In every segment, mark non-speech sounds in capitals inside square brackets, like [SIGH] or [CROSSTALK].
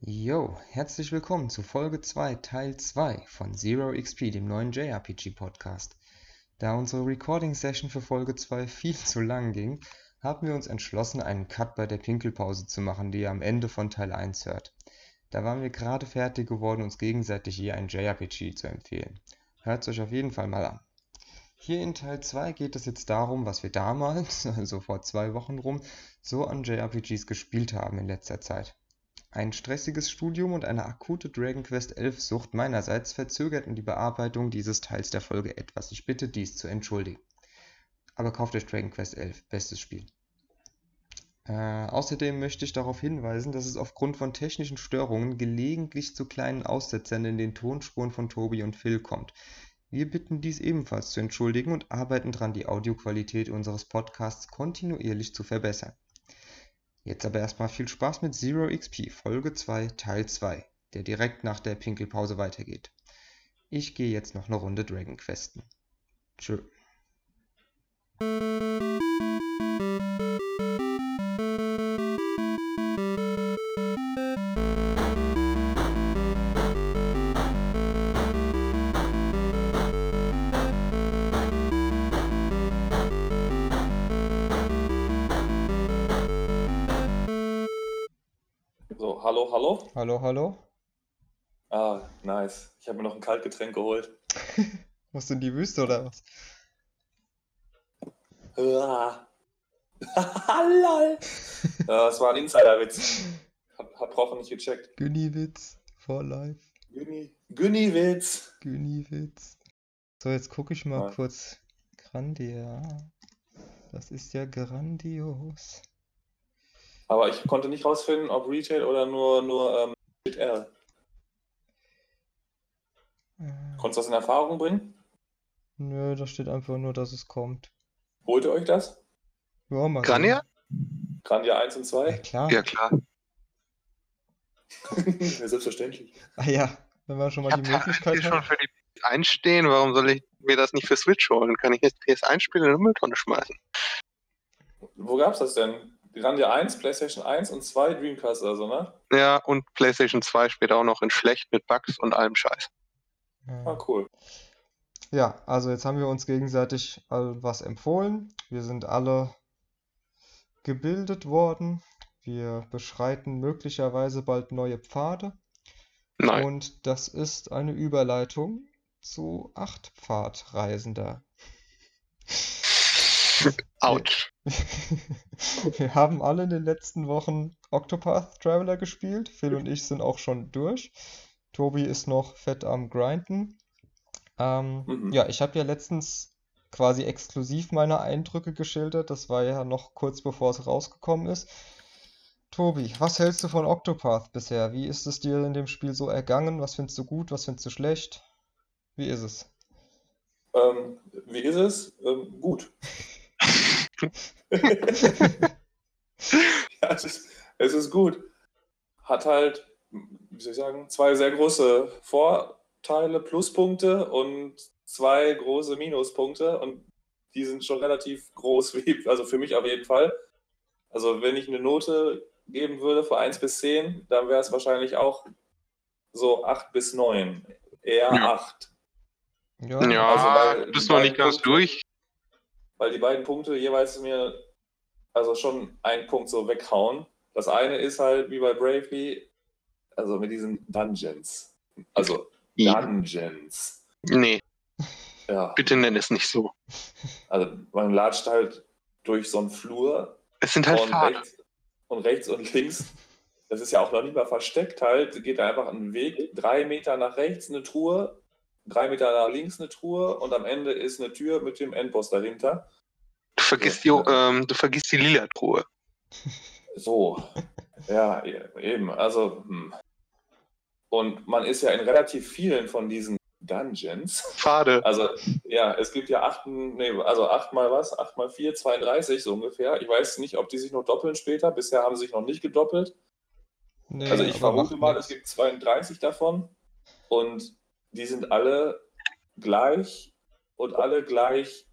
Jo, herzlich willkommen zu Folge 2, Teil 2 von Zero XP, dem neuen JRPG-Podcast. Da unsere Recording-Session für Folge 2 viel zu lang ging, haben wir uns entschlossen, einen Cut bei der Pinkelpause zu machen, die ihr am Ende von Teil 1 hört. Da waren wir gerade fertig geworden, uns gegenseitig hier ein JRPG zu empfehlen. Hört es euch auf jeden Fall mal an. Hier in Teil 2 geht es jetzt darum, was wir damals, [LAUGHS] also vor zwei Wochen rum, so an JRPGs gespielt haben in letzter Zeit. Ein stressiges Studium und eine akute Dragon Quest 11 Sucht meinerseits verzögerten die Bearbeitung dieses Teils der Folge etwas. Ich bitte dies zu entschuldigen. Aber kauft euch Dragon Quest 11, bestes Spiel. Äh, außerdem möchte ich darauf hinweisen, dass es aufgrund von technischen Störungen gelegentlich zu kleinen Aussetzern in den Tonspuren von Tobi und Phil kommt. Wir bitten dies ebenfalls zu entschuldigen und arbeiten daran, die Audioqualität unseres Podcasts kontinuierlich zu verbessern. Jetzt aber erstmal viel Spaß mit Zero XP Folge 2 Teil 2, der direkt nach der Pinkelpause weitergeht. Ich gehe jetzt noch eine Runde Dragon Questen. Tschö. Hallo, hallo. Hallo. Ah, nice. Ich habe mir noch ein Kaltgetränk geholt. [LAUGHS] Musst du in die Wüste oder was? Lol. Ja, das war ein Insiderwitz. Hab, hab Rochen nicht gecheckt. Günniwitz for life. Günni. Günni-Witz. Günniwitz. So, jetzt gucke ich mal Ja. kurz. Grandia. Das ist ja grandios. Aber ich konnte nicht rausfinden, ob Retail oder nur, nur ähm, mit R. Äh, Konntest du das in Erfahrung bringen? Nö, da steht einfach nur, dass es kommt. Holt ihr euch das? Ja, mal Grania? sehen. Grandia 1 und Ja, 2? klar. Ja, klar. [LAUGHS] ja, selbstverständlich. Ah ja, wenn man schon mal Ich die Möglichkeit schon hat. für die PS1 stehen. Warum soll ich mir das nicht für Switch holen? Kann ich jetzt PS1 spielen in eine Mülltonne schmeißen? Wo gab's das denn? Grandia 1, PlayStation 1 und 2 Dreamcast also, ne? Ja, und PlayStation 2 später auch noch in schlecht mit Bugs und allem Scheiß. Ah, Ja. cool. Ja, also jetzt haben wir uns gegenseitig all was empfohlen. Wir sind alle gebildet worden. Wir beschreiten möglicherweise bald neue Pfade. Nein. Und das ist eine Überleitung zu Achtpfadreisender. [LAUGHS] Autsch. [LAUGHS] Wir haben alle in den letzten Wochen Octopath Traveler gespielt. Phil und ich sind auch schon durch. Tobi ist noch fett am Grinden. Ähm, Mhm. ja, ich habe ja letztens quasi exklusiv meine Eindrücke geschildert. Das war ja noch kurz bevor es rausgekommen ist. Tobi, was hältst du von Octopath bisher? Wie ist es dir in dem Spiel so ergangen? Was findest du gut? Was findest du schlecht? Wie ist es? Ähm, wie ist es? Ähm, gut. [LAUGHS] [LAUGHS] ja, es ist, es ist gut. Hat halt, wie soll ich sagen, zwei sehr große Vorteile, Pluspunkte und zwei große Minuspunkte und die sind schon relativ groß, [LAUGHS] wie, also für mich auf jeden Fall. Also wenn ich eine Note geben würde von 1 bis 10, dann wäre es wahrscheinlich auch so 8 bis 9. Eher Ja. 8. Ja, Ja, Also, weil du bist noch nicht ganz durch. Weil die beiden Punkte jeweils mir also schon einen Punkt so weghauen. Das eine ist halt wie bei Bravely, also mit diesen Dungeons. Also. Dungeons. Nee, Ja, bitte nenn es nicht so. also man latscht halt durch so einen Flur Es sind halt und Pfade. rechts, und rechts und links. Das ist ja auch noch nicht mal versteckt halt. Geht da einfach einen Weg, drei Meter nach rechts eine Truhe, drei Meter nach links eine Truhe und am Ende ist eine Tür mit dem Endboss dahinter. Du vergisst, Ja. die, ähm, du vergisst die Lila-Truhe. So, ja, e- eben. Also, hm. und man ist ja in relativ vielen von diesen Dungeons. Pfade. Also, ja, es gibt ja acht, nee, also acht mal was, acht mal vier, 32 so ungefähr. Ich weiß nicht, ob die sich noch doppeln später. Bisher haben sie sich noch nicht gedoppelt. nee, Also, ich vermute mal, es gibt 32 davon und die sind alle gleich und alle gleich.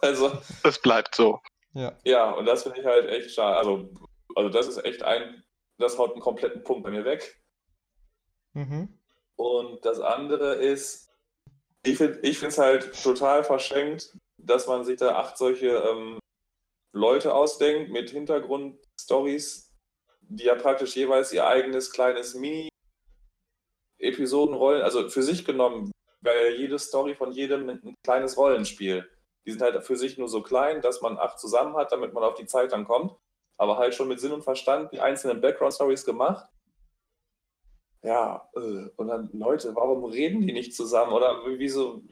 Also, Das bleibt so. Ja, Ja, und das finde ich halt echt schade. Also, also das ist echt ein das haut einen kompletten Punkt bei mir weg. Mhm. Und das andere ist, ich finde es halt total verschenkt, dass man sich da acht solche ähm, Leute ausdenkt mit Hintergrundstories, die ja praktisch jeweils ihr eigenes kleines Mini-Episodenrollen, also für sich genommen, weil jede Story von jedem ein kleines Rollenspiel. Die sind halt für sich nur so klein, dass man acht zusammen hat, damit man auf die Zeit dann kommt. Aber halt schon mit Sinn und Verstand die einzelnen Background-Stories gemacht. Ja, äh, und dann, Leute, warum reden die nicht zusammen? Oder wieso?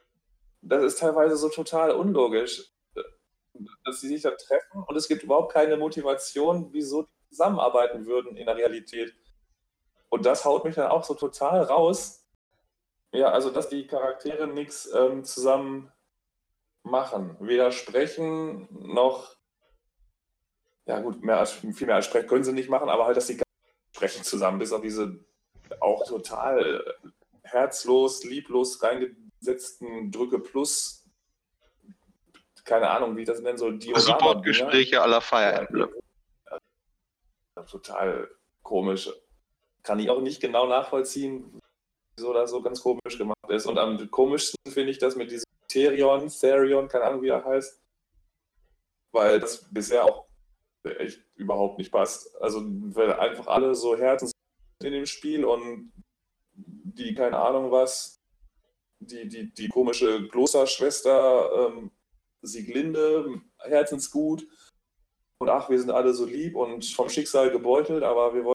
Das ist teilweise so total unlogisch, dass sie sich da treffen und es gibt überhaupt keine Motivation, wieso die zusammenarbeiten würden in der Realität. Und das haut mich dann auch so total raus. Ja, also dass die Charaktere nichts ähm, zusammen machen. Weder sprechen noch, ja gut, mehr als, viel mehr als sprechen können sie nicht machen, aber halt, dass sie sprechen zusammen, bis auf diese auch total herzlos, lieblos reingesetzten Drücke plus, keine Ahnung, wie ich das nennen soll, Support-Gespräche aller Fire Emblem. Ja, total komisch. Kann ich auch nicht genau nachvollziehen, wieso das so ganz komisch gemacht ist. Und am komischsten finde ich das mit diesem Therion, Therion, keine Ahnung, wie er heißt. Weil das bisher auch echt überhaupt nicht passt. Also, weil einfach alle so Herzens in dem Spiel und die, keine Ahnung was, die, die, die komische Klosterschwester ähm, Sieglinde, Herzensgut. Und ach, wir sind alle so lieb und vom Schicksal gebeutelt, aber wir wollen,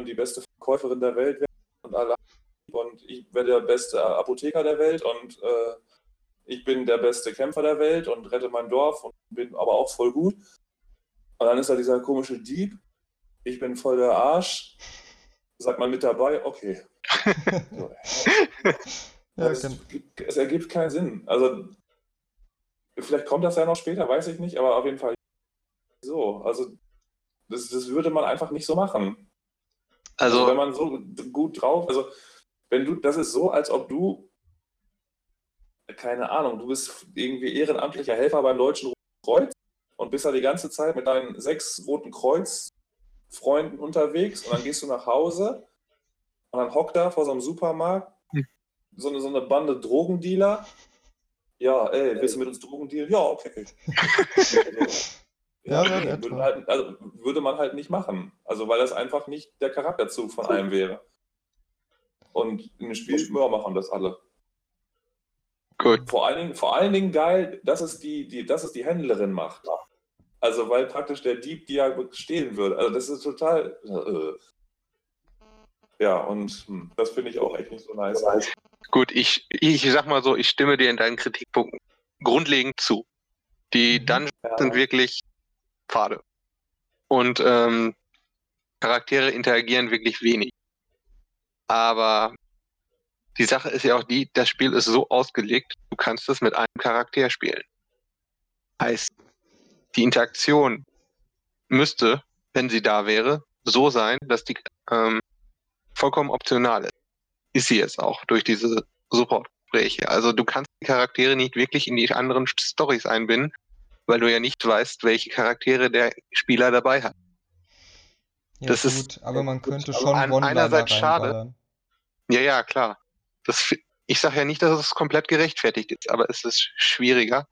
wollen die beste Verkäuferin der Welt werden und alle und ich werde der beste Apotheker der Welt und äh, ich bin der beste Kämpfer der Welt und rette mein Dorf und bin aber auch voll gut. Und dann ist da dieser komische Dieb. Ich bin voll der Arsch. Sagt man mit dabei, okay. [LAUGHS] so, ja, es, es, ergibt keinen Sinn. Also, vielleicht kommt das ja noch später, weiß ich nicht, aber auf jeden Fall so. Also, das, das würde man einfach nicht so machen. Also, also wenn man so gut drauf, also wenn du, das ist so, als ob du keine Ahnung, du bist irgendwie ehrenamtlicher Helfer beim Deutschen Roten Kreuz und bist da die ganze Zeit mit deinen sechs Roten Kreuz-Freunden unterwegs und dann gehst du nach Hause und dann hockt da vor so einem Supermarkt hm. so eine, so eine Bande Drogendealer. Ja, ey, willst du mit uns Drogen dealen? Ja, okay. [LAUGHS] ja, ja [CLEARS THROAT] würde, halt, also, würde man halt nicht machen. Also, weil das einfach nicht der Charakterzug von [LAUGHS] einem wäre. Und in dem Spiel ja, machen das alle. Gut. Vor allen Dingen, vor allen Dingen geil, dass es die, die, dass es die Händlerin macht. Also weil praktisch der Dieb die ja stehlen würde. Also das ist total. Äh, ja, und hm, das finde ich auch echt nicht so nice. Gut, ich, ich sag mal so, ich stimme dir in deinen Kritikpunkten grundlegend zu. Die mhm. Dungeons ja. sind wirklich fade. Und ähm, Charaktere interagieren wirklich wenig. Aber die Sache ist ja auch die, das Spiel ist so ausgelegt, du kannst es mit einem Charakter spielen. Heißt, die Interaktion müsste, wenn sie da wäre, so sein, dass die ähm, vollkommen optional ist. Ist sie jetzt auch durch diese Support-Gespräche. Also du kannst die Charaktere nicht wirklich in die anderen Stories einbinden, weil du ja nicht weißt, welche Charaktere der Spieler dabei hat. Ja, das gut, ist aber man könnte schon an, einerseits schade. Ja, ja, klar das, ich sage ja nicht, dass es komplett gerechtfertigt ist, aber es ist schwieriger.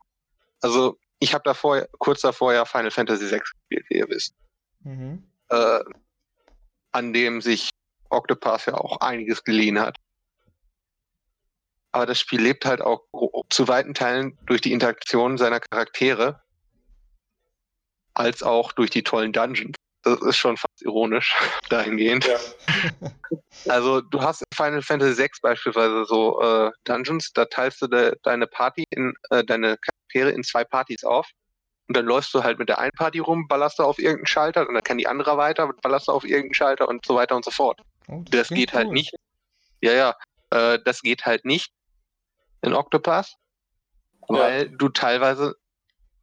Also ich habe davor, kurz davor ja Final Fantasy VI gespielt, wie ihr wisst. Mhm. Äh, an dem sich Octopath ja auch einiges geliehen hat. Aber das Spiel lebt halt auch zu weiten Teilen durch die Interaktion seiner Charaktere, als auch durch die tollen Dungeons. Das ist schon fast ironisch [LAUGHS] dahingehend. Ja. [LAUGHS] Also du hast in Final Fantasy VI beispielsweise so äh, Dungeons, da teilst du de, deine Party in äh, deine Charaktere in zwei Partys auf. Und dann läufst du halt mit der einen Party rum, ballerst du auf irgendeinen Schalter und dann kann die andere weiter, ballerst du auf irgendeinen Schalter und so weiter und so fort. Oh, das, das geht halt cool. halt nicht. Ja, ja. Äh, das geht halt nicht in Octopath, ja. weil du teilweise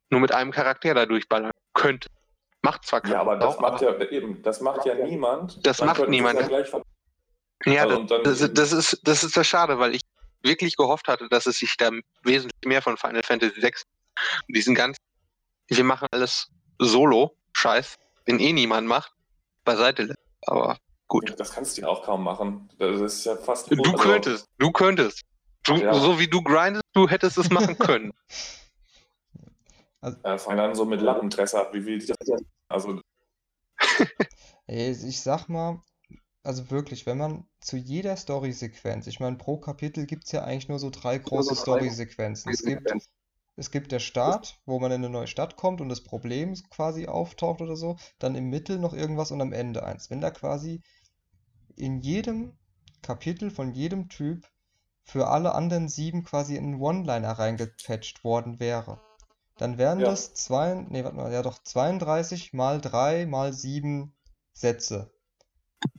nur mit einem Charakter da durchballern könntest. Macht zwar Ja, aber das auch, macht ja eben, das macht ja niemand. Das dann macht niemand. Ja, ja also, das, das, das, ist, das ist das Schade, weil ich wirklich gehofft hatte, dass es sich da wesentlich mehr von Final Fantasy VI diesen ganzen, wir machen alles solo, Scheiß, den eh niemand macht, beiseite lässt. Aber gut. Das kannst du ja auch kaum machen. Das ist ja fast. Du also, könntest, du könntest. Du, ja. So wie du grindest, du hättest es machen können. [LAUGHS] Ja, fang dann so mit Lappentresser ab. Wie will ich das? Also, [LAUGHS] ich sag mal, also wirklich, wenn man zu jeder Story-Sequenz, ich meine, pro Kapitel gibt es ja eigentlich nur so drei große Story-Sequenzen. Es gibt, es gibt der Start, wo man in eine neue Stadt kommt und das Problem quasi auftaucht oder so, dann im Mittel noch irgendwas und am Ende eins. Wenn da quasi in jedem Kapitel von jedem Typ für alle anderen sieben quasi ein One-Liner reingepatcht worden wäre, dann wären Ja. das zwei, nee, warte mal, ja doch 32 mal 3 mal 7 Sätze.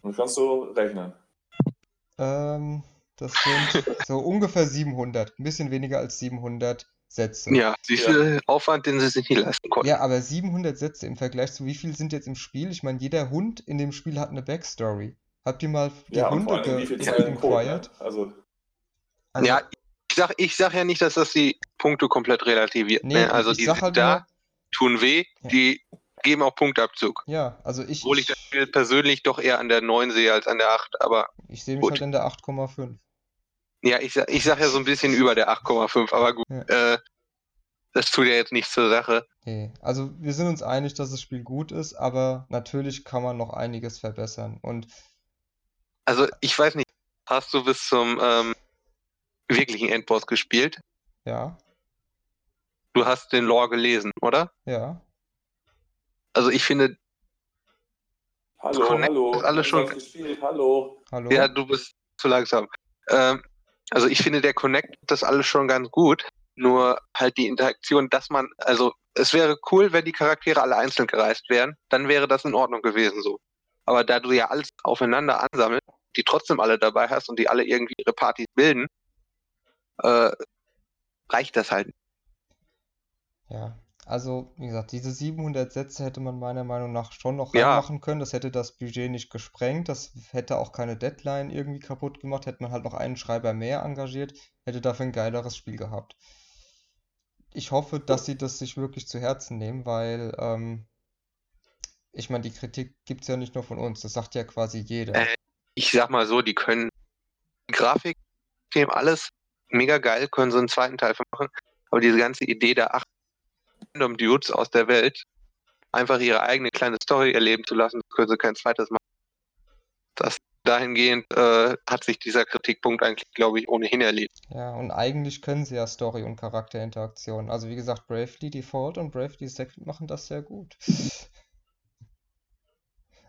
dann kannst du rechnen. Ähm, das sind so [LAUGHS] ungefähr 700, ein bisschen weniger als 700 Sätze. ja, wie viel Aufwand, den sie sich nicht leisten konnten. Ja, aber 700 Sätze im Vergleich zu wie viel sind jetzt im Spiel? Ich meine, jeder Hund in dem Spiel hat eine Backstory. Habt ihr mal die Ja, und Hunde allem, wie viel ge inquired? Ne? Also, Also, ja, ich sag, ich sag ja nicht, dass das die Punkte komplett relativiert. nee, ne? Also die sind halt da, nur, tun weh, Ja. die geben auch Punktabzug. ja, also ich, Obwohl ich das ich, Spiel persönlich doch eher an der 9 sehe als an der 8. Aber ich sehe mich gut. halt in der 8,5. ja, ich, sag- ich sag ja so ein bisschen über der 8,5. Aber gut, Ja. äh, das tut ja jetzt nichts zur Sache. Nee, also wir sind uns einig, dass das Spiel gut ist, aber natürlich kann man noch einiges verbessern. Und Also ich weiß nicht, hast du bis zum ähm, wirklichen Endboss gespielt? ja, Du hast den Lore gelesen, oder? ja, Also ich finde, hallo, Connect hallo. ist alles schon- gespielt? Hallo. hallo? ja, du bist zu langsam. Ähm, also ich finde, der Connect das alles schon ganz gut. Nur halt die Interaktion, dass man, also es wäre cool, wenn die Charaktere alle einzeln gereist wären, dann wäre das in Ordnung gewesen so. Aber da du ja alles aufeinander ansammelst, die trotzdem alle dabei hast und die alle irgendwie ihre Partys bilden, äh, reicht das halt. Ja, also wie gesagt, diese 700 Sätze hätte man meiner Meinung nach schon noch Ja. reinmachen können. Das hätte das Budget nicht gesprengt. Das hätte auch keine Deadline irgendwie kaputt gemacht. Hätte man halt noch einen Schreiber mehr engagiert, hätte dafür ein geileres Spiel gehabt. Ich hoffe, dass sie das sich wirklich zu Herzen nehmen, weil ähm, ich meine, die Kritik gibt es ja nicht nur von uns. Das sagt ja quasi jeder. Äh, ich sag mal so, die können die Grafik, alles mega geil, können so einen zweiten Teil von machen. Aber diese ganze Idee der acht Random Dudes aus der Welt, einfach ihre eigene kleine Story erleben zu lassen, können sie kein zweites machen. Das dahingehend äh, hat sich dieser Kritikpunkt eigentlich, glaube ich, ohnehin erledigt. Ja, und eigentlich können sie ja Story und Charakterinteraktion. Also wie gesagt, Bravely Default und Bravely Second machen das sehr gut.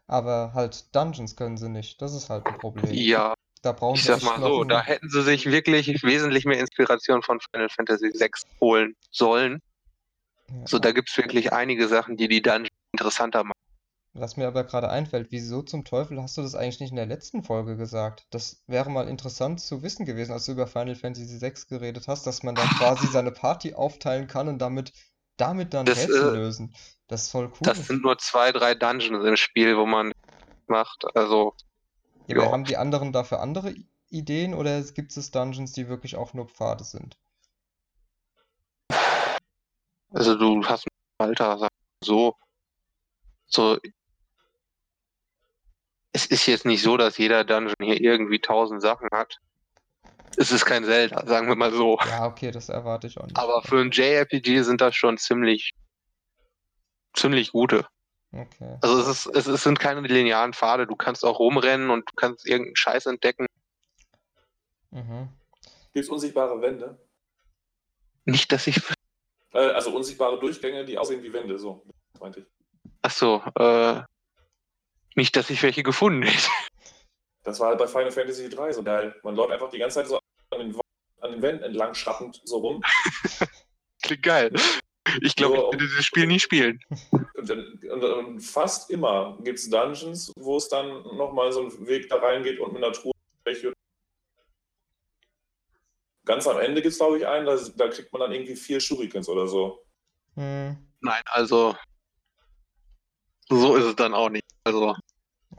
Aber halt Dungeons können sie nicht. Das ist halt ein Problem. Ja, Da brauchen ich sag mal so, da hätten sie sich wirklich wesentlich mehr Inspiration von Final Fantasy VI holen sollen. Ja. So, da gibt's wirklich einige Sachen, die die Dungeons interessanter machen. Was mir aber gerade einfällt, wieso zum Teufel hast du das eigentlich nicht in der letzten Folge gesagt? Das wäre mal interessant zu wissen gewesen, als du über Final Fantasy VI geredet hast, dass man dann quasi [LAUGHS] seine Party aufteilen kann und damit, damit dann Das, Rätsel äh, lösen. Das ist voll cool. Das sind nur zwei, drei Dungeons im Spiel, wo man macht. Also, Ja, haben die anderen dafür andere Ideen oder gibt es Dungeons, die wirklich auch nur Pfade sind? also du hast Alter, so, so. Es ist jetzt nicht so, dass jeder Dungeon hier irgendwie tausend Sachen hat. Es ist kein Zelda, sagen wir mal so. Ja, okay, das erwarte ich auch nicht. Aber für ein JRPG sind das schon ziemlich, ziemlich gute. Okay. Also es ist, es, es sind keine linearen Pfade. Du kannst auch rumrennen und du kannst irgendeinen Scheiß entdecken. Mhm. Gibt es unsichtbare Wände? Nicht, dass ich, Äh, also unsichtbare Durchgänge, die aussehen wie Wände, so meinte ich. ach so, äh, nicht, dass ich welche gefunden hätte. [LAUGHS] Das war halt bei Final Fantasy 3 so geil. Man läuft einfach die ganze Zeit so an den, an den Wänden entlang schrappend so rum. Klingt geil. Ich glaube, ich würde dieses Spiel nie spielen. Und, fast immer gibt es Dungeons, wo es dann nochmal so einen Weg da reingeht und mit einer Truhe. Ganz am Ende gibt es, glaube ich, einen, da, da kriegt man dann irgendwie vier Shurikens oder so. Hm. Nein, also so ist es dann auch nicht. Also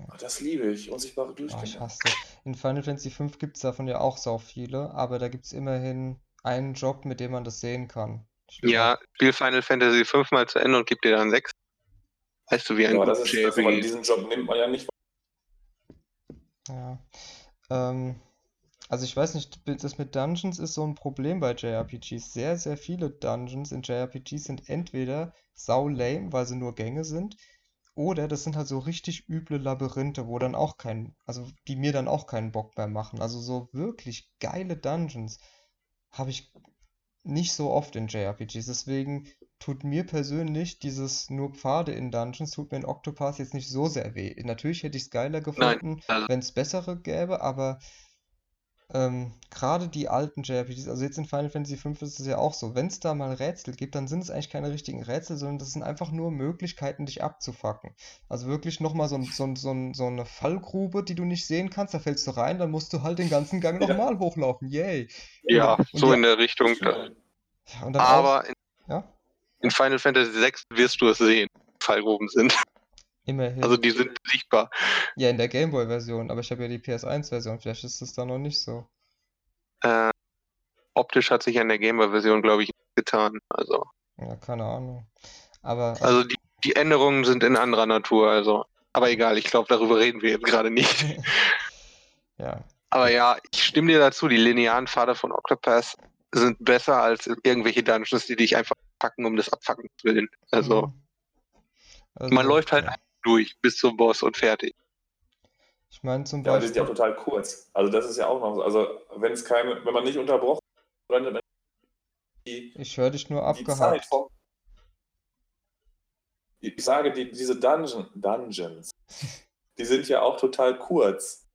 Ach, Das liebe ich, unsichtbare Oh, ich Durchgänge. hasse. In Final Fantasy V gibt es davon ja auch sau viele, aber da gibt es immerhin einen Job, mit dem man das sehen kann. Glaub, ja, spiel Final Fantasy 5 mal zu Ende und gib dir dann 6. Weißt du, wie ein Ja, das ist, das, JRPG diesen Job nimmt man ja nicht. Ja. Ähm, also ich weiß nicht, das mit Dungeons ist so ein Problem bei JRPGs. Sehr, sehr viele Dungeons in JRPGs sind entweder sau lame, weil sie nur Gänge sind, oder das sind halt so richtig üble Labyrinthe, wo dann auch kein, also die mir dann auch keinen Bock mehr machen. Also so wirklich geile Dungeons habe ich nicht so oft in JRPGs. Deswegen tut mir persönlich dieses nur Pfade in Dungeons, tut mir in Octopath jetzt nicht so sehr weh. Natürlich hätte ich es geiler gefunden, also- wenn es bessere gäbe, aber ähm, gerade die alten JRPGs, also jetzt in Final Fantasy V ist es ja auch so, wenn es da mal Rätsel gibt, dann sind es eigentlich keine richtigen Rätsel, sondern das sind einfach nur Möglichkeiten, dich abzufacken. Also wirklich nochmal so, ein, so, so, so eine Fallgrube, die du nicht sehen kannst, da fällst du rein, dann musst du halt den ganzen Gang Ja. nochmal hochlaufen. Yay! Ja, Und so die- in der Richtung. Ja, und dann auch, Aber in, ja, in Final Fantasy VI wirst du es sehen, Fallgruben sind. Immerhin. Also die sind sichtbar. Ja, in der Gameboy-Version, aber ich habe ja die PS1-Version, vielleicht ist das da noch nicht so. Äh, optisch hat sich an der Gameboy-Version, glaube ich, getan. Also, Ja, keine Ahnung. Aber also die, die Änderungen sind in anderer Natur. Also, aber egal, ich glaube, darüber reden wir jetzt gerade nicht. [LAUGHS] ja, Aber ja, ich stimme dir dazu, die linearen Pfade von Octopath sind besser als irgendwelche Dungeons, die dich einfach packen um des Abfackens willen. Also, mhm. Also, man läuft halt ja. Durch bis zum Boss und fertig. Ich meine zum Ja, aber die sind ja auch Beispiel, total kurz. Also das ist ja auch noch so. Also wenn es keine, wenn man nicht unterbrochen wird, dann die, ich höre dich nur die Zeit abgehakt. vom. Ich sage, die, diese Dungeon, Dungeons, [LAUGHS] die sind ja auch total kurz.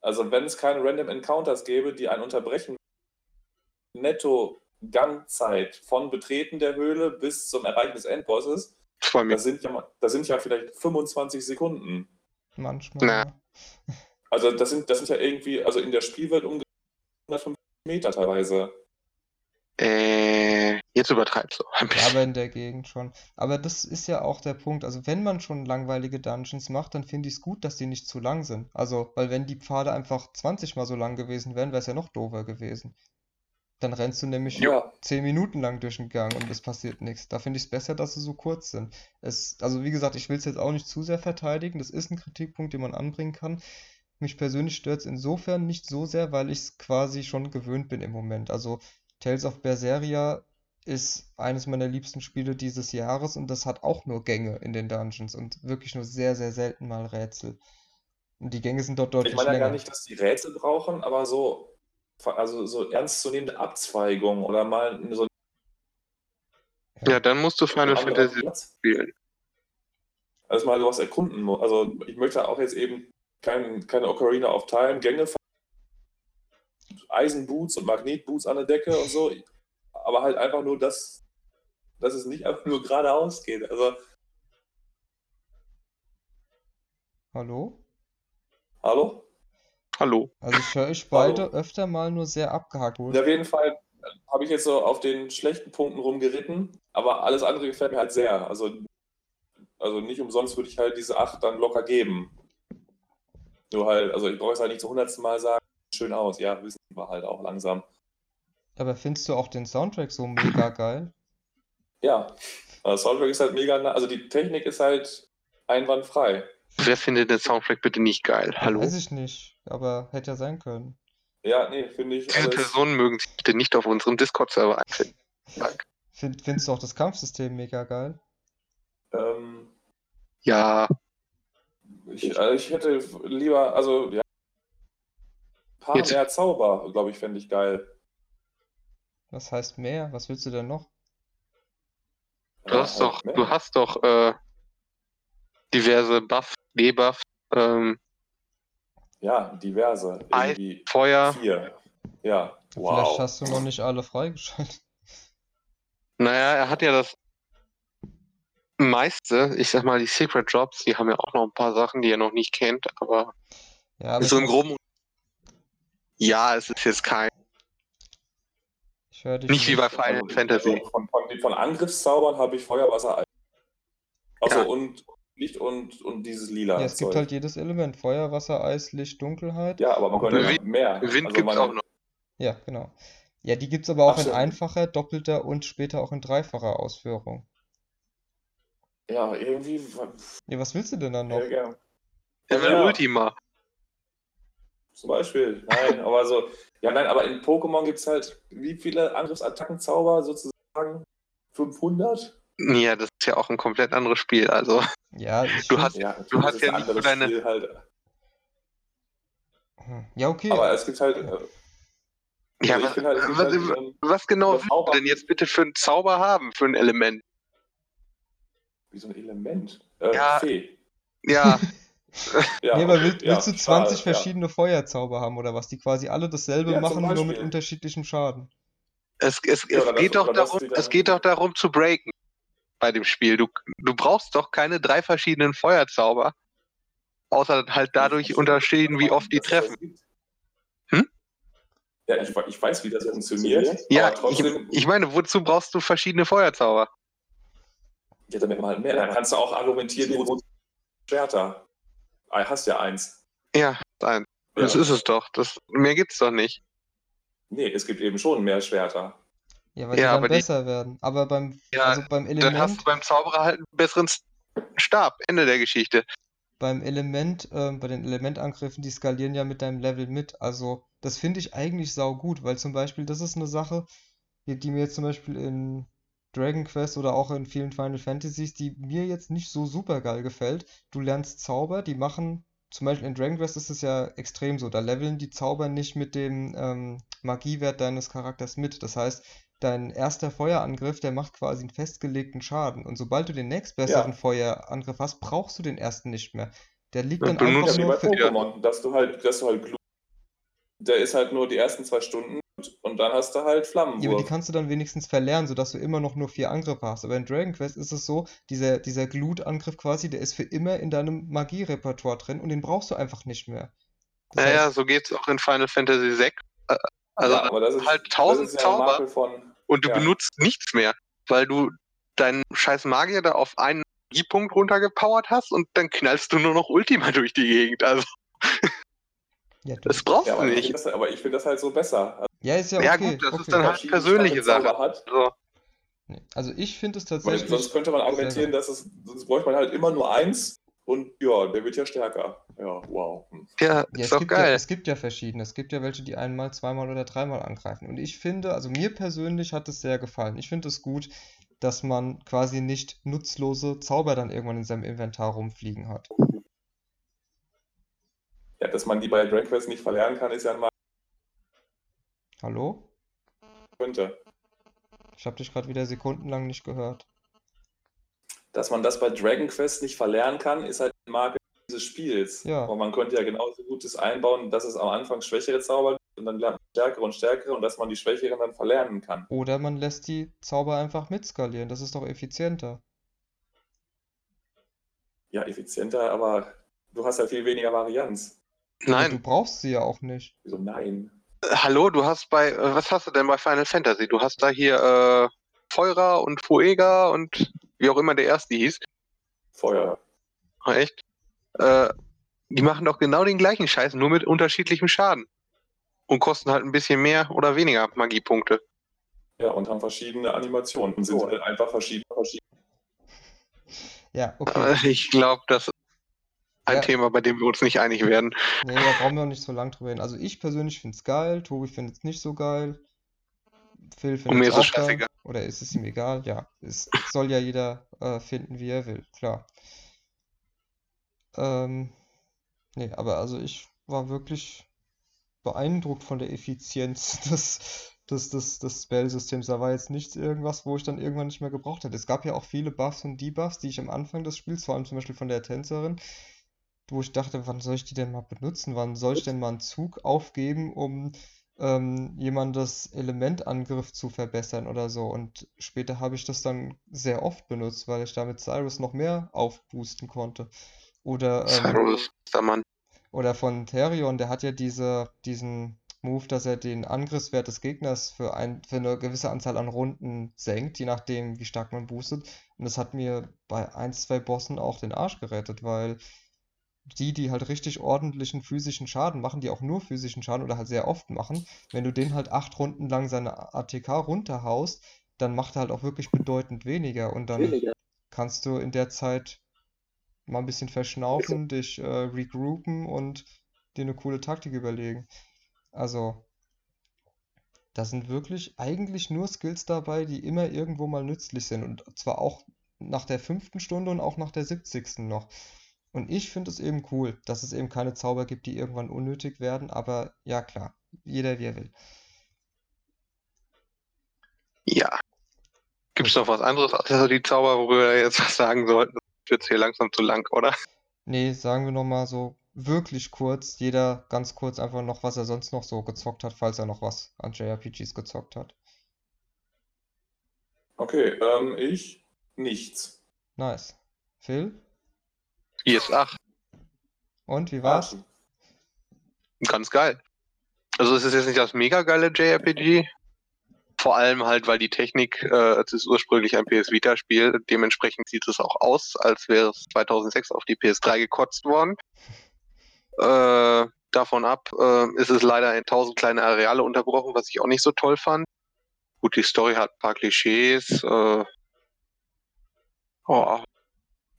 Also wenn es keine Random Encounters gäbe, die einen unterbrechen, netto Gangzeit von Betreten der Höhle bis zum Erreichen des Endbosses, Zwei Minuten. das sind ja, das sind ja vielleicht 25 Sekunden. Manchmal. Na. Also das sind, das sind ja irgendwie, also in der Spielwelt ungefähr 150 Meter teilweise. Äh, jetzt übertreibst du ein Ja, bisschen. aber in der Gegend schon. Aber das ist ja auch der Punkt. Also, wenn man schon langweilige Dungeons macht, dann finde ich es gut, dass die nicht zu lang sind. Also, weil wenn die Pfade einfach 20 mal so lang gewesen wären, wäre es ja noch doofer gewesen. Dann rennst du nämlich Ja, 10 Minuten lang durch den Gang und es passiert nichts. Da finde ich es besser, dass sie so kurz sind. Es, also, wie gesagt, ich will es jetzt auch nicht zu sehr verteidigen. Das ist ein Kritikpunkt, den man anbringen kann. Mich persönlich stört es insofern nicht so sehr, weil ich es quasi schon gewöhnt bin im Moment. Also, Tales of Berseria ist eines meiner liebsten Spiele dieses Jahres und das hat auch nur Gänge in den Dungeons und wirklich nur sehr, sehr selten mal Rätsel. Und die Gänge sind dort ich deutlich meine ja gar länger. nicht, dass die Rätsel brauchen, aber so, also so ernstzunehmende Abzweigungen oder mal so Ja, dann musst du Final Fantasy spielen. Also mal was erkunden muss. Also ich möchte auch jetzt eben kein, keine Ocarina of Time, Gänge, Eisenboots und Magnetboots an der Decke und so, aber halt einfach nur das, dass es nicht einfach nur geradeaus geht. Also, Hallo? hallo? Hallo. Also ich höre euch beide Hallo. öfter mal nur sehr abgehakt. Und auf jeden Fall habe ich jetzt so auf den schlechten Punkten rumgeritten, aber alles andere gefällt mir halt sehr. Also, also nicht umsonst würde ich halt diese 8 dann locker geben. Nur halt, also ich brauche es halt nicht zum hundertsten Mal sagen, schön aus. Ja, wissen wir halt auch langsam. Aber findest du auch den Soundtrack so mega geil? Ja, also Soundtrack ist halt mega, na- also die Technik ist halt einwandfrei. Wer findet den Soundtrack bitte nicht geil? Hallo? Weiß ich nicht, aber hätte ja sein können. Ja, nee, finde ich Diese. Personen mögen sich bitte nicht auf unserem Discord-Server einfinden. Find, findest du auch das Kampfsystem mega geil? Ähm, Ja, ich, also ich hätte lieber, also ja, ein paar Jetzt- mehr Zauber, glaube ich, fände ich geil. Was heißt mehr? Was willst du denn noch? du Ja, hast halt doch, mehr. du hast doch äh, diverse Buffs, Debuffs, ähm, Ja, diverse. Eis, Irgendwie Feuer. vier. Ja, Vielleicht wow. hast du noch nicht alle freigeschaltet. Naja, er hat ja das meiste, ich sag mal, die Secret Jobs, die haben ja auch noch ein paar Sachen, die er noch nicht kennt, aber Ja, aber so im Groben. Ja, es ist jetzt kein. ich höre dich Nicht wie bei. Final Also, Fantasy. also von, von, von Angriffszaubern habe ich Feuer, Wasser, Eis. Achso, Ja. und Licht und, und dieses lila Ja, es gibt Zeug. halt jedes Element. Feuer, Wasser, Eis, Licht, Dunkelheit. Ja, aber man könnte ja Wind- mehr. Wind Also gibt's meine- auch noch. Ja, genau. Ja, die gibt's aber auch Ach in so. einfacher, doppelter und später auch in dreifacher Ausführung. Ja, irgendwie. Ja, was willst du denn dann noch? Ja, gern. Er will Ja. Ultima. Zum Beispiel. Nein, aber so. Ja, nein, aber in Pokémon gibt es halt wie viele Angriffsattackenzauber sozusagen? 500? Ja, das ist ja auch ein komplett anderes Spiel. Also, Ja, Du hast- Ja, Du hast ja nicht nur deine- Spiel halt. Hm. Ja, okay. Aber es gibt halt. Äh, ja, also ich was, halt, was, halt was genau willst du denn jetzt bitte für einen Zauber haben, für ein Element? wie so ein Element. Äh, Ja. Fee. Ja, [LAUGHS] Ja, nee, aber willst, Ja, willst du Stahl, 20 verschiedene Feuerzauber haben oder was, die quasi alle dasselbe Ja, machen, nur mit unterschiedlichem Schaden? es, es, Ja, es, geht doch darum, es geht doch darum zu breaken bei dem Spiel. Du, du brauchst doch keine drei verschiedenen Feuerzauber, außer halt dadurch unterschieden, wie oft die das treffen. Hm? Ja, ich, ich weiß, wie das funktioniert. Ja, trotzdem, ich, ich meine, wozu brauchst du verschiedene Feuerzauber? ja, damit man halt mehr. Dann kannst du auch argumentieren, wo Schwerter. Ah, hast ja eins. Ja, nein. Das Ja. ist es doch. Das, mehr gibt's doch nicht. Nee, es gibt eben schon mehr Schwerter. Ja, weil Ja, die dann aber die- besser werden. Aber beim, Ja, also beim Dann hast Element, du beim Zauberer halt einen besseren Stab. Ende der Geschichte. beim Element, ähm, bei den Elementangriffen, die skalieren ja mit deinem Level mit. Also, das finde ich eigentlich sau gut, weil zum Beispiel, das ist eine Sache, die, die mir jetzt zum Beispiel in Dragon Quest oder auch in vielen Final Fantasies, die mir jetzt nicht so super geil gefällt. Du lernst Zauber, die machen, zum Beispiel in Dragon Quest ist es ja extrem so, da leveln die Zauber nicht mit dem ähm, Magiewert deines Charakters mit. Das heißt, dein erster Feuerangriff, der macht quasi einen festgelegten Schaden. Und sobald du den nächstbesseren Ja. Feuerangriff hast, brauchst du den ersten nicht mehr. Der liegt Und dann einfach nur bei. Pokémon, dass du halt, dass du halt Glut. Der ist halt nur die ersten zwei Stunden und dann hast du halt Ja, aber die kannst du dann wenigstens verlernen, sodass du immer noch nur vier Angriffe hast. Aber in Dragon Quest ist es so, dieser, dieser Glut-Angriff quasi, der ist für immer in deinem Magierepertoire drin und den brauchst du einfach nicht mehr. Das Naja, heißt, so geht's auch in Final Fantasy VI. Also, ja, das ist, halt das tausend ist ja Zauber. Von. und du ja. benutzt nichts mehr, weil du deinen scheiß Magier da auf einen Magiepunkt runtergepowert hast und dann knallst du nur noch Ultima durch die Gegend. Also, [LAUGHS] ja, das brauchst Ja, du aber ich nicht. finde das, aber ich find das halt so besser. Also, ja, ist ja Ja, okay, gut, das ist okay. dann halt verschiedene persönliche Sache. Hat, Also, Nee. Also ich finde es weil tatsächlich sonst könnte man argumentieren, dass es, sonst bräuchte man halt immer nur eins und ja, der wird ja stärker. Ja, wow. Hm. ja, Ja, ist es doch gibt ja, geil. es gibt ja verschiedene. Es gibt ja welche, die einmal, zweimal oder dreimal angreifen. Und ich finde, also mir persönlich hat es sehr gefallen. Ich finde es gut, dass man quasi nicht nutzlose Zauber dann irgendwann in seinem Inventar rumfliegen hat. Ja, dass man die bei Dragon Quest nicht verlernen kann, ist ja Makel. Hallo? Könnte. Ich habe dich gerade wieder sekundenlang nicht gehört. Dass man das bei Dragon Quest nicht verlernen kann, ist halt ein Makel dieses Spiels. Ja. Und man könnte ja genauso gut das einbauen, dass es am Anfang schwächere Zauber gibt und dann lernt man stärkere und stärkere und dass man die schwächeren dann verlernen kann. Oder man lässt die Zauber einfach mitskalieren. Das ist doch effizienter. Ja, effizienter, aber du hast ja viel weniger Varianz. Aber du Nein, brauchst sie ja auch nicht. Wieso nein? äh, hallo, du hast bei, äh, was hast du denn bei Final Fantasy? Du hast da hier äh, Feuer und Fuega und wie auch immer der erste hieß. Feuer. Ah, Echt? Äh, die machen doch genau den gleichen Scheiß, nur mit unterschiedlichem Schaden. Und kosten halt ein bisschen mehr oder weniger Magiepunkte. Ja, und haben verschiedene Animationen und sind halt einfach verschieden. verschieden. Ja, okay. Äh, Ich glaube, das ist ein Ja. Thema, bei dem wir uns nicht einig werden. Nee, da brauchen wir auch nicht so lang drüber reden. Also ich persönlich finde es geil, Tobi findet es nicht so geil. Phil Und findet mir es ist scheißegal. Oder ist es ihm egal? Ja, es soll ja jeder äh, finden, wie er will, klar. Ähm, nee, aber also ich war wirklich beeindruckt von der Effizienz [LAUGHS] des, des, des, des Spellsystems. Da war jetzt nichts irgendwas, wo ich dann irgendwann nicht mehr gebraucht hätte. Es gab ja auch viele Buffs und Debuffs, die ich am Anfang des Spiels, vor allem zum Beispiel von der Tänzerin, wo ich dachte, wann soll ich die denn mal benutzen? Wann soll ich denn mal einen Zug aufgeben, um ähm, jemandes Elementangriff zu verbessern oder so? Und später habe ich das dann sehr oft benutzt, weil ich damit Cyrus noch mehr aufboosten konnte. Oder, ähm, Cyrus der Mann. oder von Therion, der hat ja diese, diesen Move, dass er den Angriffswert des Gegners für, ein, für eine gewisse Anzahl an Runden senkt, je nachdem, wie stark man boostet. Und das hat mir bei ein, zwei Bossen auch den Arsch gerettet, weil die, die halt richtig ordentlichen physischen Schaden machen, die auch nur physischen Schaden oder halt sehr oft machen, wenn du den halt acht Runden lang seine ATK runterhaust, dann macht er halt auch wirklich bedeutend weniger und dann kannst du in der Zeit mal ein bisschen verschnaufen, dich äh, regroupen und dir eine coole Taktik überlegen. Also, da sind wirklich eigentlich nur Skills dabei, die immer irgendwo mal nützlich sind. Und zwar auch nach der fünften Stunde und auch nach der 70. noch. Und ich finde es eben cool, dass es eben keine Zauber gibt, die irgendwann unnötig werden. Aber ja, klar, jeder wie er will. Ja. Gibt es noch was anderes außer die Zauber, worüber wir jetzt was sagen sollten? Das wird hier langsam zu lang, oder? Nee, sagen wir nochmal so wirklich kurz, jeder ganz kurz einfach noch, was er sonst noch so gezockt hat, falls er noch was an JRPGs gezockt hat. Okay, ähm, ich nichts. Nice. Phil? IS-8. Und, wie war's? Ganz geil. Also es ist jetzt nicht das mega geile JRPG, vor allem halt, weil die Technik, äh, es ist ursprünglich ein PS Vita-Spiel, dementsprechend sieht es auch aus, als wäre es 2006 auf die PS3 gekotzt worden. Äh, davon ab äh, ist es leider in tausend kleine Areale unterbrochen, was ich auch nicht so toll fand. Gut, die Story hat ein paar Klischees. Äh, oh,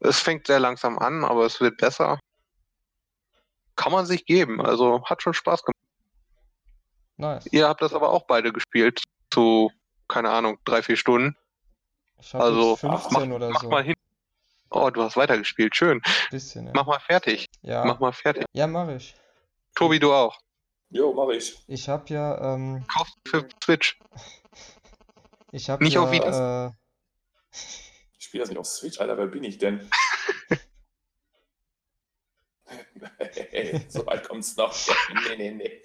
es fängt sehr langsam an, aber es wird besser. Kann man sich geben, also hat schon Spaß gemacht. Nice. Ihr habt das aber auch beide gespielt, zu, keine Ahnung, drei, vier Stunden. Also, 15 mach, oder mach so. mal hin. Oh, du hast weitergespielt, schön. Bisschen, ja. Mach mal fertig. Ja, Mach mal fertig. ja, mach ich. Tobi, du auch. Jo, mach ich. Ich hab ja, ähm, Kaufst du für Switch. [LAUGHS] ich hab Nicht ja, auf äh, Ich [LAUGHS] spiele das nicht auf Switch, Alter, wer bin ich denn? [LAUGHS] so weit kommt's noch. [LAUGHS] Nee, nee, nee.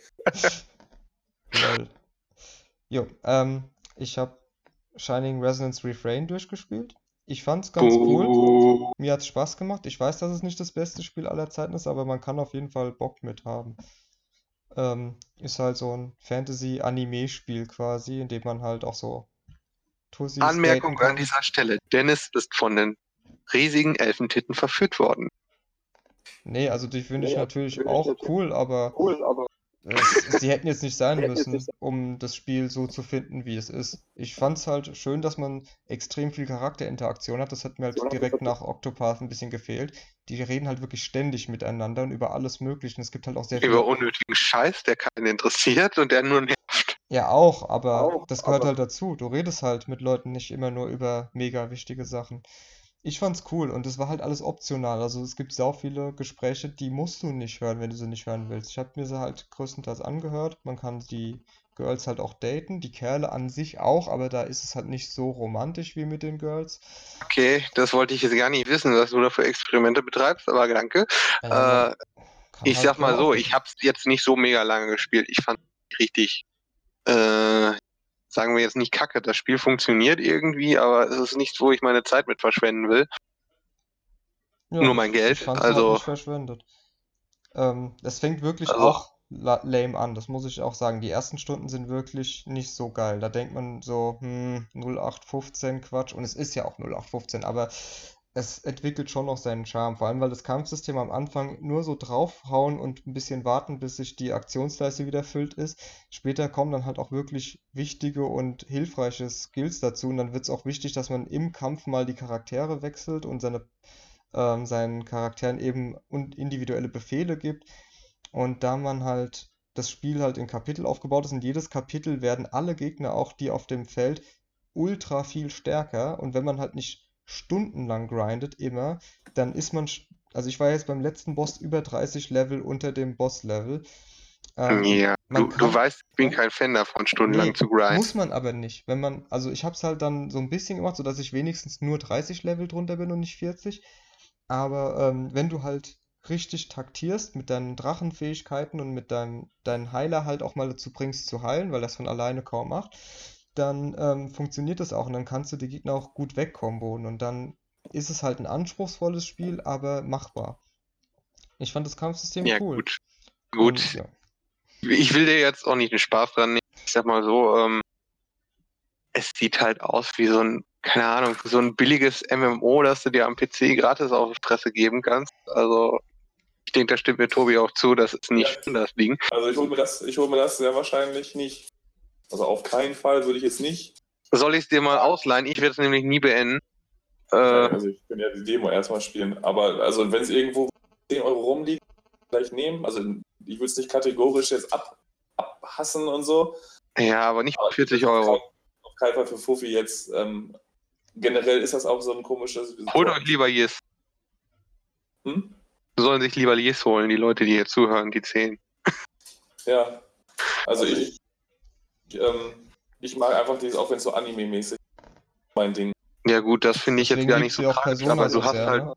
Jo, ähm, ich hab Shining Resonance Refrain durchgespielt. Ich fand's ganz cool. Buh. Mir hat's Spaß gemacht. Ich weiß, dass es nicht das beste Spiel aller Zeiten ist, aber man kann auf jeden Fall Bock mit haben. Ähm, ist halt so ein Fantasy-Anime-Spiel quasi, in dem man halt auch so Tussis Anmerkung an dieser Stelle. Dennis ist von den riesigen Elfentitten verführt worden. Nee, also die finde ich Nee, natürlich finde ich auch natürlich cool, aber Cool, aber. es, sie hätten jetzt nicht sein [LAUGHS] müssen, um das Spiel so zu finden, wie es ist. Ich fand's halt schön, dass man extrem viel Charakterinteraktion hat. Das hat mir halt Ja, direkt nach Octopath ein bisschen gefehlt. Die reden halt wirklich ständig miteinander und über alles Mögliche. Und es gibt halt auch sehr Über viele unnötigen Scheiß, der keinen interessiert und der nur nervt. Ja, auch, aber Auch, das gehört aber- halt dazu. Du redest halt mit Leuten nicht immer nur über mega wichtige Sachen. Ich fand's cool und es war halt alles optional. Also es gibt sau viele Gespräche, die musst du nicht hören, wenn du sie nicht hören willst. Ich habe mir sie halt größtenteils angehört. Man kann die Girls halt auch daten, die Kerle an sich auch, aber da ist es halt nicht so romantisch wie mit den Girls. Okay, das wollte ich jetzt gar nicht wissen, was du da für Experimente betreibst, aber danke. Äh, kann ich halt sag mal so, ich hab's jetzt nicht so mega lange gespielt. Ich fand richtig, äh, sagen wir jetzt nicht kacke. Das Spiel funktioniert irgendwie, aber es ist nichts, wo ich meine Zeit mit verschwenden will. Ja, nur mein Geld, halt also- nicht verschwendet. Ähm, das fängt wirklich Also- auch la lame an, das muss ich auch sagen. Die ersten Stunden sind wirklich nicht so geil. Da denkt man so, hm, 0815 Quatsch. Und es ist ja auch 0815, aber es entwickelt schon noch seinen Charme. Vor allem, weil das Kampfsystem am Anfang nur so draufhauen und ein bisschen warten, bis sich die Aktionsleiste wieder füllt ist. Später kommen dann halt auch wirklich wichtige und hilfreiche Skills dazu. Und dann wird es auch wichtig, dass man im Kampf mal die Charaktere wechselt und seine ähm, seinen Charakteren eben und individuelle Befehle gibt. Und da man halt das Spiel halt in Kapitel aufgebaut ist, in jedes Kapitel werden alle Gegner, auch die auf dem Feld, ultra viel stärker. Und wenn man halt nicht stundenlang grindet, immer, dann ist man, also ich war jetzt beim letzten Boss über 30 Level unter dem Boss-Level. Ähm, ja, du, du kann- weißt, ich bin kein Fan davon, stundenlang Nee, zu grinden. Muss man aber nicht. Wenn man, also ich habe es halt dann so ein bisschen gemacht, sodass ich wenigstens nur 30 Level drunter bin und nicht 40. Aber ähm, wenn du halt richtig taktierst mit deinen Drachenfähigkeiten und mit deinem, deinen Heiler halt auch mal dazu bringst zu heilen, weil das von alleine kaum macht, dann ähm, funktioniert das auch und dann kannst du die Gegner auch gut wegkombonen und dann ist es halt ein anspruchsvolles Spiel, aber machbar. Ich fand das Kampfsystem Ja, cool. gut. Gut, Und, ja. ich will dir jetzt auch nicht den Spaß dran nehmen. Ich sag mal so, ähm, es sieht halt aus wie so ein, keine Ahnung, so ein billiges MMO, das du dir am PC gratis auf die Fresse geben kannst. Also, ich denke, da stimmt mir Tobi auch zu, das ist nicht Ja. das Ding. Also ich hole mir das, ich hol mir das sehr wahrscheinlich nicht. Also auf keinen Fall würde ich jetzt nicht. Soll ich es dir mal ausleihen? Ich werde es nämlich nie beenden. Äh, also ich kann ja die Demo erstmal spielen, aber also wenn es irgendwo 10 Euro rumliegt, vielleicht nehmen. Also ich würde es nicht kategorisch jetzt ab, abhassen und so. Ja, aber nicht aber 40 Euro. Auf keinen Fall für Fuffi jetzt. Ähm, generell ist das auch so ein komisches. Holt euch lieber Yes. Hm? Sollen sich lieber Yes holen, die Leute, die hier zuhören, die 10. Ja, also ich, ich, ähm, ich mag einfach dieses, auch wenn es so Anime-mäßig mein Ding. Ja gut, das finde ich Deswegen jetzt gar nicht so tragisch, aber du hast halt... Ne?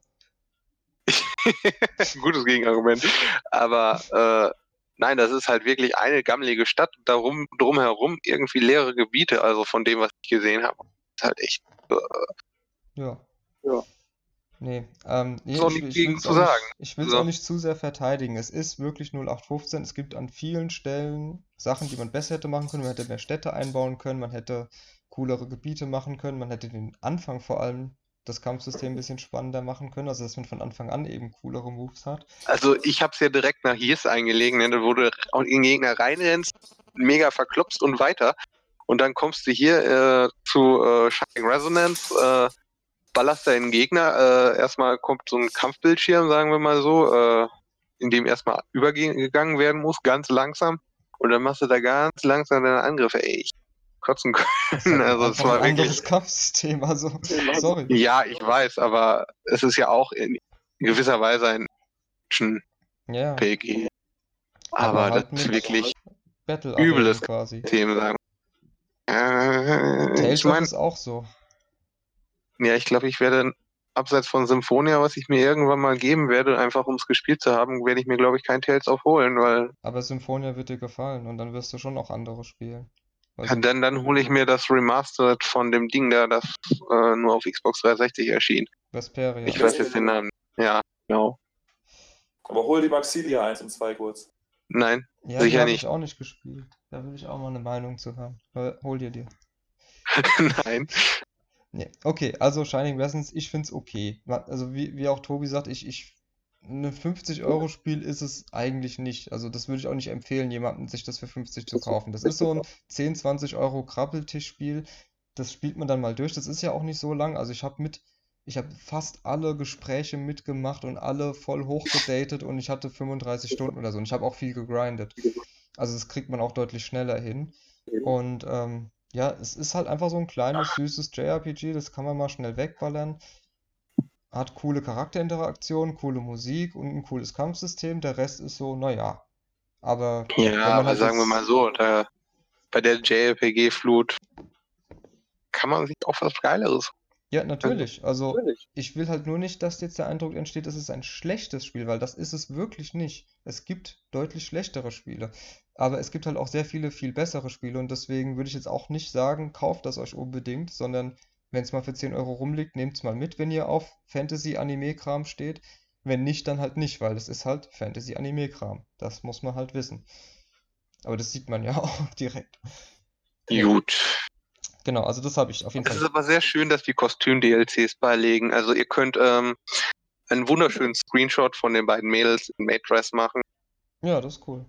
[LAUGHS] Gutes Gegenargument. Aber äh, nein, das ist halt wirklich eine gammelige Stadt. Darum, drumherum irgendwie leere Gebiete, also von dem, was ich gesehen habe. Ist halt echt. Äh, ja. Ja. Nee, ähm, nee, so ich, ich, zu sagen. Nicht, ich will es so. auch nicht zu sehr verteidigen. Es ist wirklich 0815. Es gibt an vielen Stellen Sachen, die man besser hätte machen können. Man hätte mehr Städte einbauen können, man hätte coolere Gebiete machen können, man hätte den Anfang vor allem das Kampfsystem ein bisschen spannender machen können, also dass man von Anfang an eben coolere Moves hat. Also ich habe es ja direkt nach Yes eingelegen, ne, wo du in den Gegner reinrennst, mega verklopst und weiter. Und dann kommst du hier äh, zu äh, Shining Resonance, äh, ballerst deinen Gegner, äh, erstmal kommt so ein Kampfbildschirm, sagen wir mal so, äh, in dem erstmal übergegangen werden muss, ganz langsam. Und dann machst du da ganz langsam deine Angriffe. Ey, ich kotzen [LAUGHS] können. Also es war ein anderes Kampfsystem, also sorry. Ja, ich weiß, aber es ist ja auch in gewisser Weise ein ja. PG. Aber, aber halt das ist wirklich übles quasi. Themen sagen. Äh, ich mein, ist auch so. Ja, ich glaube, ich werde abseits von Symphonia, was ich mir irgendwann mal geben werde, einfach um es gespielt zu haben, werde ich mir, glaube ich, kein Tales of holen, weil. Aber Symphonia wird dir gefallen und dann wirst du schon auch andere spielen. Also, dann dann hole ich mir das Remastered von dem Ding da, das äh, nur auf Xbox 360 erschien. Vesperia. Ich weiß jetzt den Namen. Ja, genau. Aber hol die Maxilia 1 und 2 kurz. Nein, ja, sicher die nicht. ich auch nicht gespielt. Da will ich auch mal eine Meinung zu haben. Hol dir die. [LAUGHS] Nein. Nee. Okay, also Shining Resonance, ich finde es okay. Also wie, wie auch Tobi sagt, ich, ich ein 50-Euro-Spiel ist es eigentlich nicht. Also das würde ich auch nicht empfehlen, jemandem sich das für 50 zu kaufen. Das ist so ein 10, 20 Euro Krabbeltischspiel. Das spielt man dann mal durch. Das ist ja auch nicht so lang. Also ich habe mit, ich habe fast alle Gespräche mitgemacht und alle voll hochgedatet und ich hatte 35 Stunden oder so. Und ich habe auch viel gegrindet. Also das kriegt man auch deutlich schneller hin. Und ähm, ja, es ist halt einfach so ein kleines, süßes JRPG, das kann man mal schnell wegballern hat coole Charakterinteraktionen, coole Musik und ein cooles Kampfsystem. Der Rest ist so, naja. Aber. Ja, aber halt sagen wir mal so, da, bei der JRPG-Flut kann man sich auch was Geileres. Ja, natürlich. Also, natürlich. ich will halt nur nicht, dass jetzt der Eindruck entsteht, es ist ein schlechtes Spiel, weil das ist es wirklich nicht. Es gibt deutlich schlechtere Spiele. Aber es gibt halt auch sehr viele, viel bessere Spiele und deswegen würde ich jetzt auch nicht sagen, kauft das euch unbedingt, sondern wenn es mal für 10 Euro rumliegt, nehmt es mal mit, wenn ihr auf Fantasy-Anime-Kram steht. Wenn nicht, dann halt nicht, weil es ist halt Fantasy-Anime-Kram. Das muss man halt wissen. Aber das sieht man ja [LAUGHS] auch direkt. Gut. Genau, also das habe ich auf jeden Fall. Es ist aber sehr schön, dass die Kostüm-DLCs beilegen. Also ihr könnt ähm, einen wunderschönen Screenshot von den beiden Mädels in Maid Dress machen. Ja, das ist cool.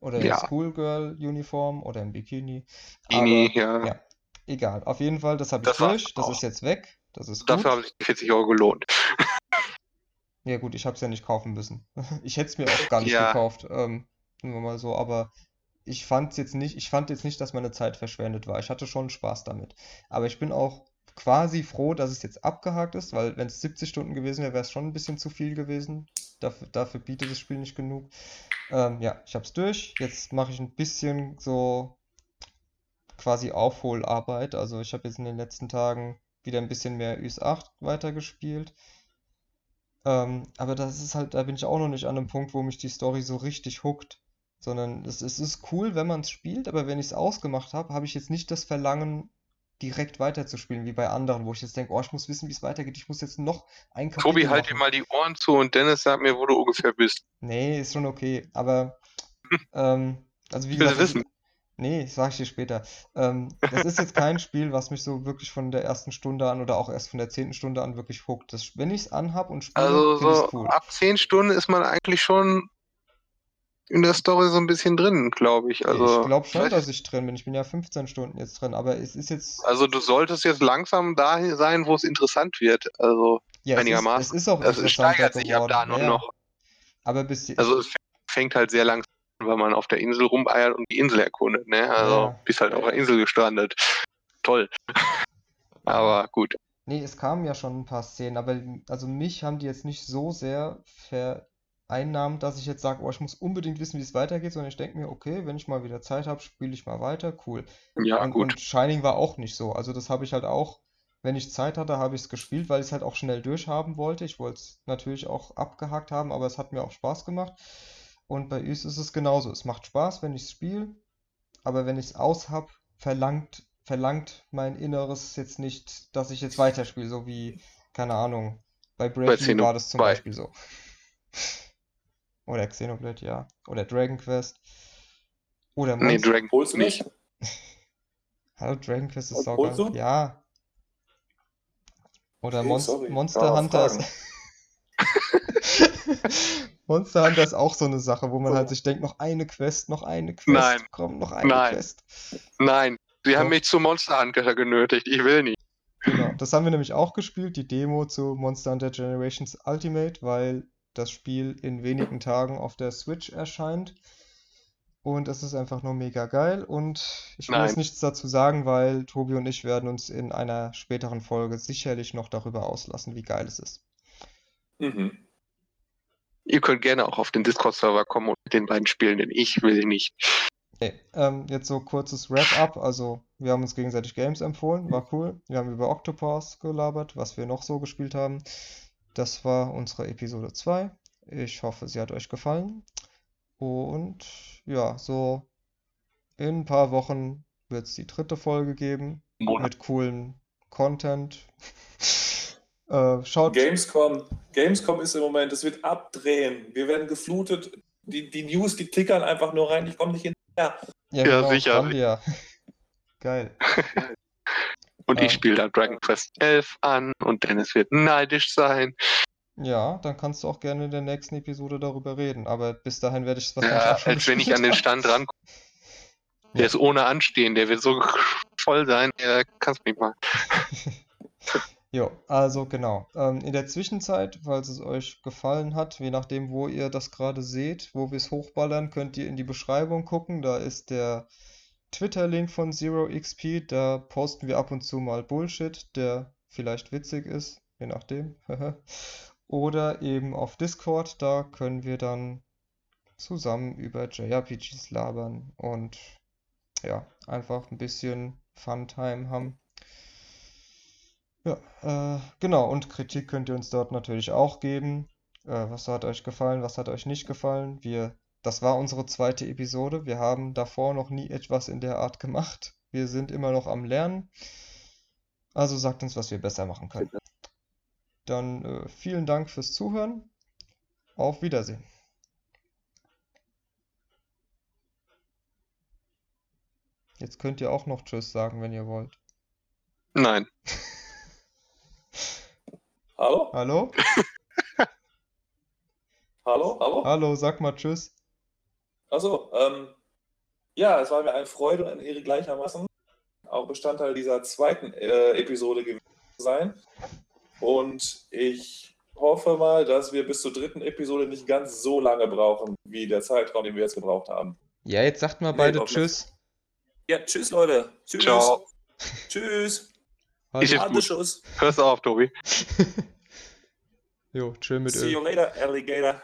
Oder in ja. Schoolgirl-Uniform oder im Bikini. Bikini, ja. ja. Egal, auf jeden Fall, das habe ich das durch, das ist jetzt weg. Das ist Dafür haben sich die 40 Euro gelohnt. Ja gut, ich habe es ja nicht kaufen müssen. [LAUGHS] Ich hätte es mir auch gar nicht ja. gekauft, ähm, nur mal so, aber ich fand jetzt nicht, ich fand jetzt nicht, dass meine Zeit verschwendet war. Ich hatte schon Spaß damit. Aber ich bin auch quasi froh, dass es jetzt abgehakt ist, weil wenn es 70 Stunden gewesen wäre, wäre es schon ein bisschen zu viel gewesen. Dafür, dafür bietet das Spiel nicht genug. Ähm, ja, ich habe es durch. Jetzt mache ich ein bisschen so quasi Aufholarbeit. Also ich habe jetzt in den letzten Tagen wieder ein bisschen mehr Ys 8 weitergespielt. Ähm, aber das ist halt, da bin ich auch noch nicht an einem Punkt, wo mich die Story so richtig hookt. Sondern es, es ist cool, wenn man es spielt, aber wenn ich es ausgemacht habe, habe ich jetzt nicht das Verlangen, direkt weiterzuspielen, wie bei anderen, wo ich jetzt denke, oh, ich muss wissen, wie es weitergeht, ich muss jetzt noch ein Kapitel Tobi, halt dir mal die Ohren zu und Dennis sag mir, wo du ungefähr bist. Nee, ist schon okay, aber [LAUGHS] ähm, also wie ich gesagt, wissen. Nee, sag ich dir später. Ähm, das ist jetzt kein Spiel, was mich so wirklich von der ersten Stunde an oder auch erst von der zehnten Stunde an wirklich hookt. Das, wenn ich es anhab und spiele, also so cool. ab zehn Stunden ist man eigentlich schon in der Story so ein bisschen drin, glaube ich. Also, ich glaube schon, dass ich drin bin. Ich bin ja 15 Stunden jetzt drin, aber es ist jetzt. Also du solltest jetzt langsam da sein, wo es interessant wird. Also ja, es ist, einigermaßen. es ist auch also es steigert sich ab da nur ja, noch. Aber bis Also es fängt halt sehr langsam an, weil man auf der Insel rumeiert und die Insel erkundet. Ne? Also Ja. bist halt auf der Insel gestrandet. Toll. Aber gut. Nee, es kamen ja schon ein paar Szenen, aber also mich haben die jetzt nicht so sehr vereinnahmt, dass ich jetzt sage, oh, ich muss unbedingt wissen, wie es weitergeht, sondern ich denke mir, okay, wenn ich mal wieder Zeit habe, spiele ich mal weiter, cool. Ja, Und, gut. und Shining war auch nicht so. Also das habe ich halt auch, wenn ich Zeit hatte, habe ich es gespielt, weil ich es halt auch schnell durchhaben wollte. Ich wollte es natürlich auch abgehakt haben, aber es hat mir auch Spaß gemacht. Und bei Ys ist es genauso. Es macht Spaß, wenn ich es spiele, aber wenn ich es aus habe, verlangt, verlangt mein Inneres jetzt nicht, dass ich jetzt weiterspiele, so wie, keine Ahnung, bei Bravely war das zum Xenoblade. Beispiel so. Oder Xenoblade, ja. Oder Dragon Quest. Oder Nee, Monster. Dragon Holst du nicht. [LAUGHS] Hallo, Dragon Quest ist holst du? Ja. Oder Okay, Mon sorry. Monster Ja, Hunter ist. Monster Hunter ist auch so eine Sache, wo man halt sich denkt, noch eine Quest, noch eine Quest, Nein. komm, noch eine Nein. Quest. Nein, sie haben mich zu Monster Hunter genötigt. Ich will nicht. Genau, das haben wir nämlich auch gespielt, die Demo zu Monster Hunter Generations Ultimate, weil das Spiel in wenigen Tagen auf der Switch erscheint. Und es ist einfach nur mega geil. Und ich will Nein. jetzt nichts dazu sagen, weil Tobi und ich werden uns in einer späteren Folge sicherlich noch darüber auslassen, wie geil es ist. Mhm. Ihr könnt gerne auch auf den Discord-Server kommen und mit den beiden spielen, denn ich will nicht. Okay, ähm, jetzt so kurzes Wrap-up. Also, wir haben uns gegenseitig Games empfohlen, war cool. Wir haben über Octopath gelabert, was wir noch so gespielt haben. Das war unsere Episode 2. Ich hoffe, sie hat euch gefallen. Und ja, so in ein paar Wochen wird es die dritte Folge geben mit coolem Content. [LAUGHS] Äh, schaut, Gamescom. Gamescom ist im Moment, es wird abdrehen. Wir werden geflutet. Die, die News, die tickern einfach nur rein. Ich komme nicht hinterher. ja, Ja, genau, sicher. [LAUGHS] Geil. [LAUGHS] Und Ja. ich spiele da Dragon Quest 11 an und Dennis wird neidisch sein. Ja, dann kannst du auch gerne in der nächsten Episode darüber reden. Aber bis dahin werde ich es wahrscheinlich Ja, auch schon als wenn ich an den. Stand rankomme. Ja. Der ist ohne Anstehen, der wird so [LAUGHS] voll sein, der kannst mich mal. [LAUGHS] Jo, also genau. Ähm, in der Zwischenzeit, falls es euch gefallen hat, je nachdem, wo ihr das gerade seht, wo wir es hochballern, könnt ihr in die Beschreibung gucken. Da ist der Twitter-Link von ZeroXP. Da posten wir ab und zu mal Bullshit, der vielleicht witzig ist, je nachdem. [LAUGHS] Oder eben auf Discord, da können wir dann zusammen über JRPGs labern und ja, einfach ein bisschen Funtime haben. Ja, äh, genau, und Kritik könnt ihr uns dort natürlich auch geben. Äh, was hat euch gefallen, was hat euch nicht gefallen? Wir, das war unsere zweite Episode. Wir haben davor noch nie etwas in der Art gemacht. Wir sind immer noch am Lernen. Also sagt uns, was wir besser machen können. Dann äh, vielen Dank fürs Zuhören. Auf Wiedersehen. Jetzt könnt ihr auch noch Tschüss sagen, wenn ihr wollt. Nein. Hallo? Hallo? [LAUGHS] Hallo? Hallo? Hallo, sag mal Tschüss. Achso, ähm, ja, es war mir eine Freude und eine Ehre gleichermaßen, auch Bestandteil dieser zweiten äh, Episode gewesen zu sein. Und ich hoffe mal, dass wir bis zur dritten Episode nicht ganz so lange brauchen, wie der Zeitraum, den wir jetzt gebraucht haben. Ja, jetzt sagt mal Nee, beide nicht. Tschüss. Ja, tschüss, Leute. Tschüss. Ciao. Tschüss. Ich- Harte Schuss. Hör's auf, Tobi. [LAUGHS] Jo, chill mit See Öl. you later, Alligator.